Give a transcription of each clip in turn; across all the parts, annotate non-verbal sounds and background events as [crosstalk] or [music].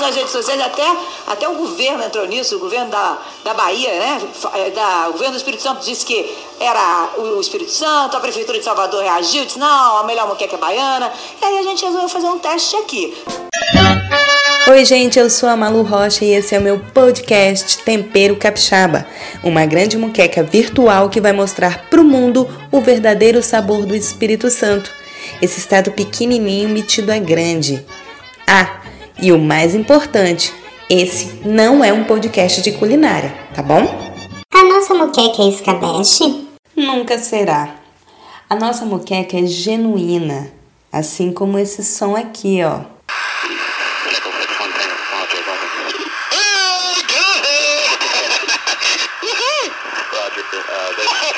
nas redes sociais, até, até o governo entrou nisso, o governo da, da Bahia, né? É, da, o governo do Espírito Santo disse que era o Espírito Santo, a Prefeitura de Salvador reagiu, disse, não, a melhor moqueca é baiana. E aí a gente resolveu fazer um teste aqui. Oi, gente, eu sou a Malu Rocha e esse é o meu podcast Tempero Capixaba, uma grande muqueca virtual que vai mostrar para o mundo o verdadeiro sabor do Espírito Santo. Esse estado pequenininho metido a grande. Ah, e o mais importante, esse não é um podcast de culinária, tá bom? A nossa muqueca é escabeche? Nunca será. A nossa muqueca é genuína, assim como esse som aqui, ó. [laughs]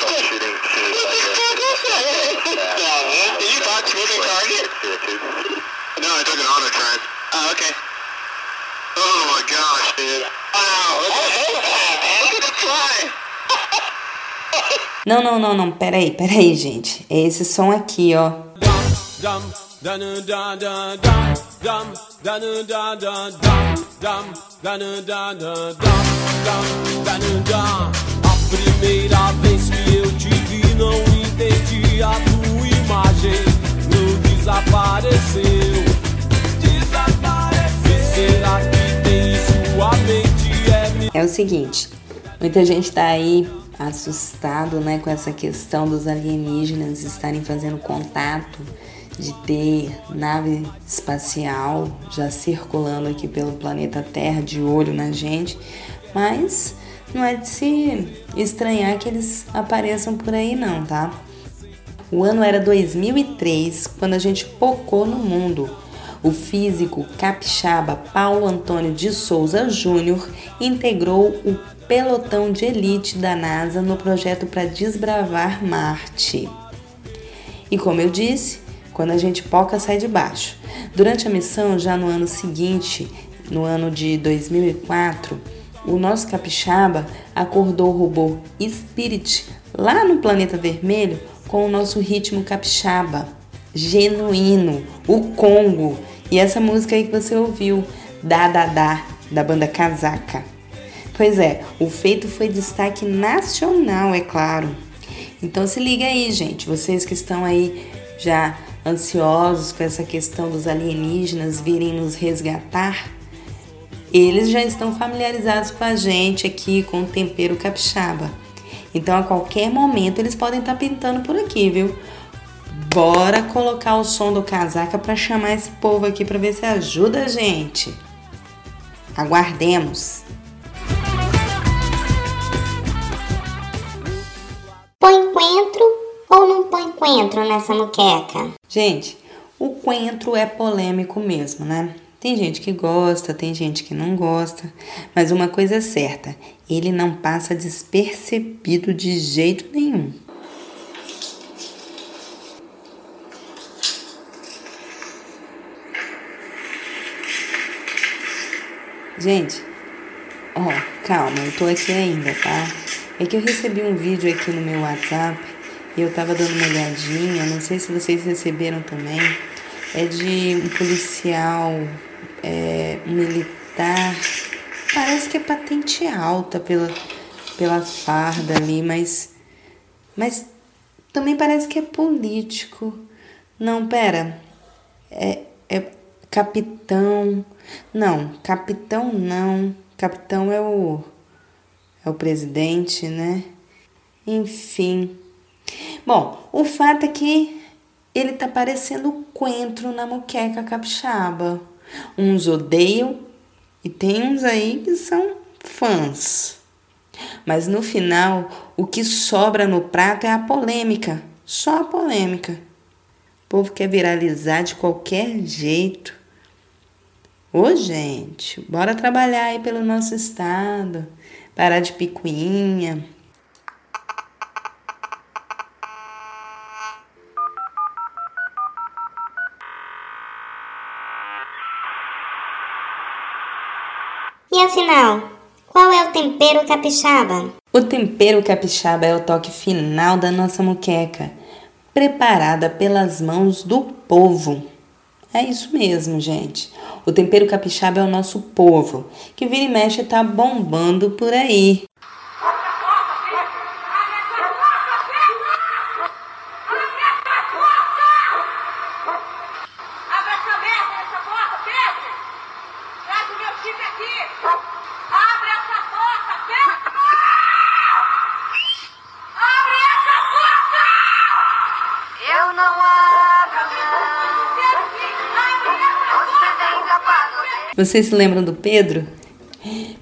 Não, não, não, não, peraí, peraí, gente. É esse som aqui, ó. A primeira vez que eu te vi, não entendi a tua imagem. Não desapareceu. Desapareceu. Será que? É, o seguinte, muita gente tá aí assustado né, com essa questão dos alienígenas estarem fazendo contato, de ter nave espacial já circulando aqui pelo planeta Terra de olho na gente, mas não é de se estranhar que eles apareçam por aí não, tá? O ano era 2003, quando a gente pocou no mundo. O físico capixaba Paulo Antônio de Souza Júnior integrou o pelotão de elite da NASA no projeto para desbravar Marte. E como eu disse, quando a gente poca sai de baixo. Durante a missão, já no ano seguinte, no ano de 2004, o nosso capixaba acordou o robô Spirit lá no planeta vermelho com o nosso ritmo capixaba, genuíno, o Congo. E essa música aí que você ouviu, Da Da Da, da banda Casaca. Pois é, o feito foi destaque nacional, é claro. Então se liga aí, gente, vocês que estão aí já ansiosos com essa questão dos alienígenas virem nos resgatar, eles já estão familiarizados com a gente aqui com o tempero capixaba. Então a qualquer momento eles podem estar tá pintando por aqui, viu? Bora colocar o som do casaca para chamar esse povo aqui para ver se ajuda a gente. Aguardemos. coentro ou não põe coentro nessa muqueca? Gente, o coentro é polêmico mesmo, né? Tem gente que gosta, tem gente que não gosta, mas uma coisa é certa, ele não passa despercebido de jeito nenhum. Gente, ó, calma, eu tô aqui ainda, tá? É que eu recebi um vídeo aqui no meu WhatsApp e eu tava dando uma olhadinha, não sei se vocês receberam também. É de um policial, é, militar, parece que é patente alta pela, pela farda ali, mas, mas também parece que é político. Não, pera, é, é capitão. Não, capitão não. Capitão é o é o presidente, né? Enfim. Bom, o fato é que ele tá parecendo coentro na muqueca capixaba. Uns odeiam e tem uns aí que são fãs. Mas no final, o que sobra no prato é a polêmica, só a polêmica. O povo quer viralizar de qualquer jeito. Ô, gente, bora trabalhar aí pelo nosso estado parar de picuinha. E afinal, qual é o tempero capixaba? O tempero capixaba é o toque final da nossa muqueca, preparada pelas mãos do povo. É isso mesmo, gente. O tempero capixaba é o nosso povo, que vira e mexe tá bombando por aí. Vocês se lembram do Pedro?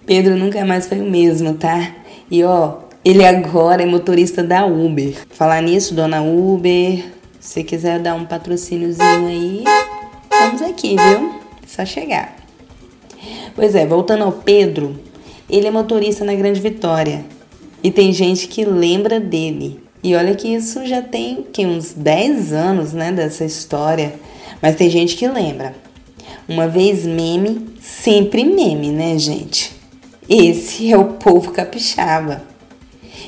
Pedro nunca mais foi o mesmo, tá? E ó, ele agora é motorista da Uber. Falar nisso, dona Uber, se quiser dar um patrocíniozinho aí, estamos aqui, viu? É só chegar. Pois é, voltando ao Pedro, ele é motorista na Grande Vitória. E tem gente que lembra dele. E olha que isso já tem que, uns 10 anos, né, dessa história. Mas tem gente que lembra. Uma vez meme, sempre meme, né, gente? Esse é o povo capixaba.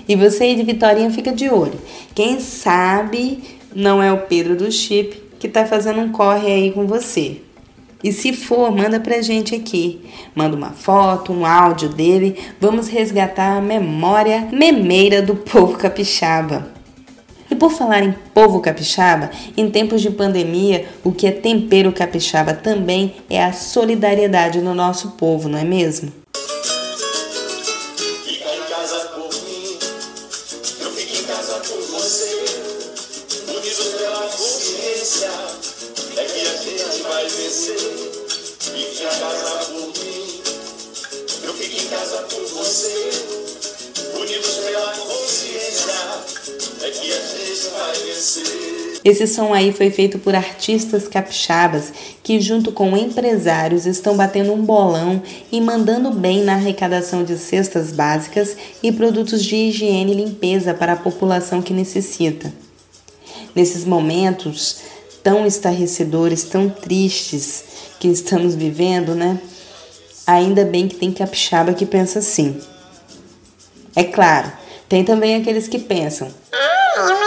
E você aí de Vitorinha fica de olho. Quem sabe não é o Pedro do Chip que tá fazendo um corre aí com você. E se for, manda pra gente aqui. Manda uma foto, um áudio dele. Vamos resgatar a memória memeira do povo capixaba. E por falar em povo capixaba, em tempos de pandemia, o que é tempero capixaba também é a solidariedade no nosso povo, não é mesmo? Esse som aí foi feito por artistas capixabas que, junto com empresários, estão batendo um bolão e mandando bem na arrecadação de cestas básicas e produtos de higiene e limpeza para a população que necessita. Nesses momentos tão estarrecedores, tão tristes que estamos vivendo, né? Ainda bem que tem capixaba que pensa assim. É claro, tem também aqueles que pensam: é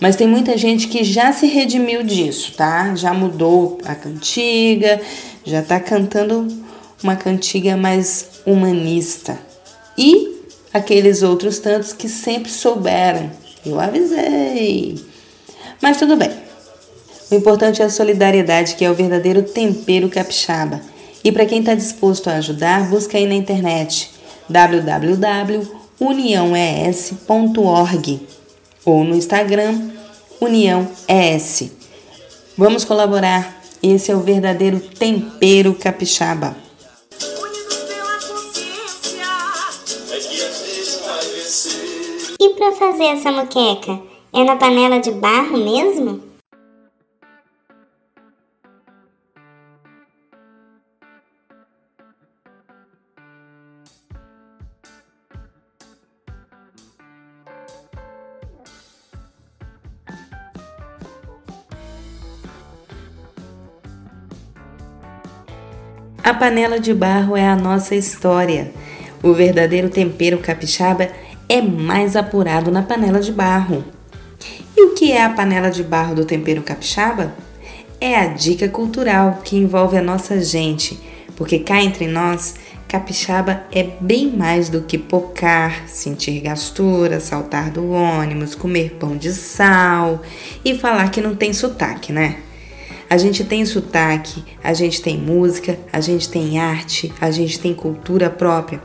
Mas tem muita gente que já se redimiu disso, tá? Já mudou a cantiga, já tá cantando uma cantiga mais humanista. E aqueles outros tantos que sempre souberam. Eu avisei. Mas tudo bem. O importante é a solidariedade, que é o verdadeiro tempero capixaba. E para quem está disposto a ajudar, busca aí na internet www uniãoes.org ou no Instagram União ES. Vamos colaborar. Esse é o verdadeiro tempero capixaba. E para fazer essa moqueca, é na panela de barro mesmo? A panela de barro é a nossa história. O verdadeiro tempero capixaba é mais apurado na panela de barro. E o que é a panela de barro do tempero capixaba? É a dica cultural que envolve a nossa gente, porque cá entre nós, capixaba é bem mais do que pocar, sentir gastura, saltar do ônibus, comer pão de sal e falar que não tem sotaque, né? A gente tem sotaque, a gente tem música, a gente tem arte, a gente tem cultura própria.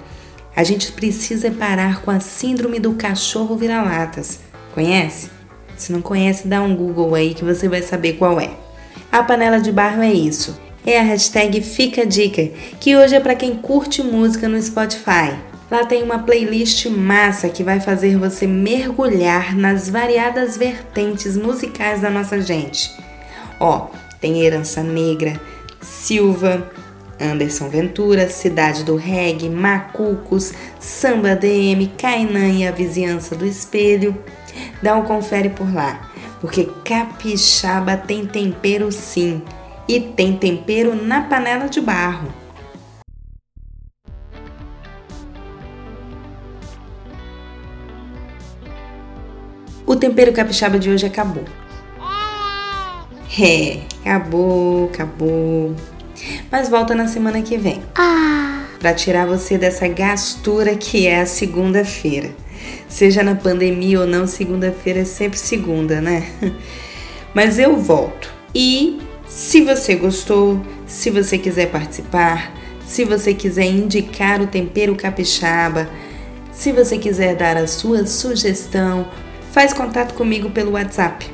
A gente precisa parar com a síndrome do cachorro vira-latas. Conhece? Se não conhece, dá um Google aí que você vai saber qual é. A panela de barro é isso. É a hashtag Fica Dica, que hoje é para quem curte música no Spotify. Lá tem uma playlist massa que vai fazer você mergulhar nas variadas vertentes musicais da nossa gente. Ó, tem Herança Negra, Silva, Anderson Ventura, Cidade do Reggae, Macucos, Samba DM, Kainan e a Vizinhança do Espelho. Dá um confere por lá, porque capixaba tem tempero sim, e tem tempero na panela de barro. O tempero capixaba de hoje acabou. É, acabou, acabou. Mas volta na semana que vem. Ah. Para tirar você dessa gastura que é a segunda-feira. Seja na pandemia ou não, segunda-feira é sempre segunda, né? [laughs] Mas eu volto. E se você gostou, se você quiser participar, se você quiser indicar o tempero capixaba, se você quiser dar a sua sugestão, faz contato comigo pelo WhatsApp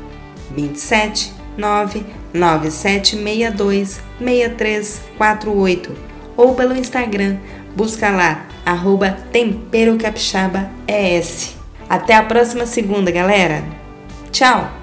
27 99762 6348 ou pelo Instagram, busca lá, arroba. Até a próxima segunda, galera! Tchau!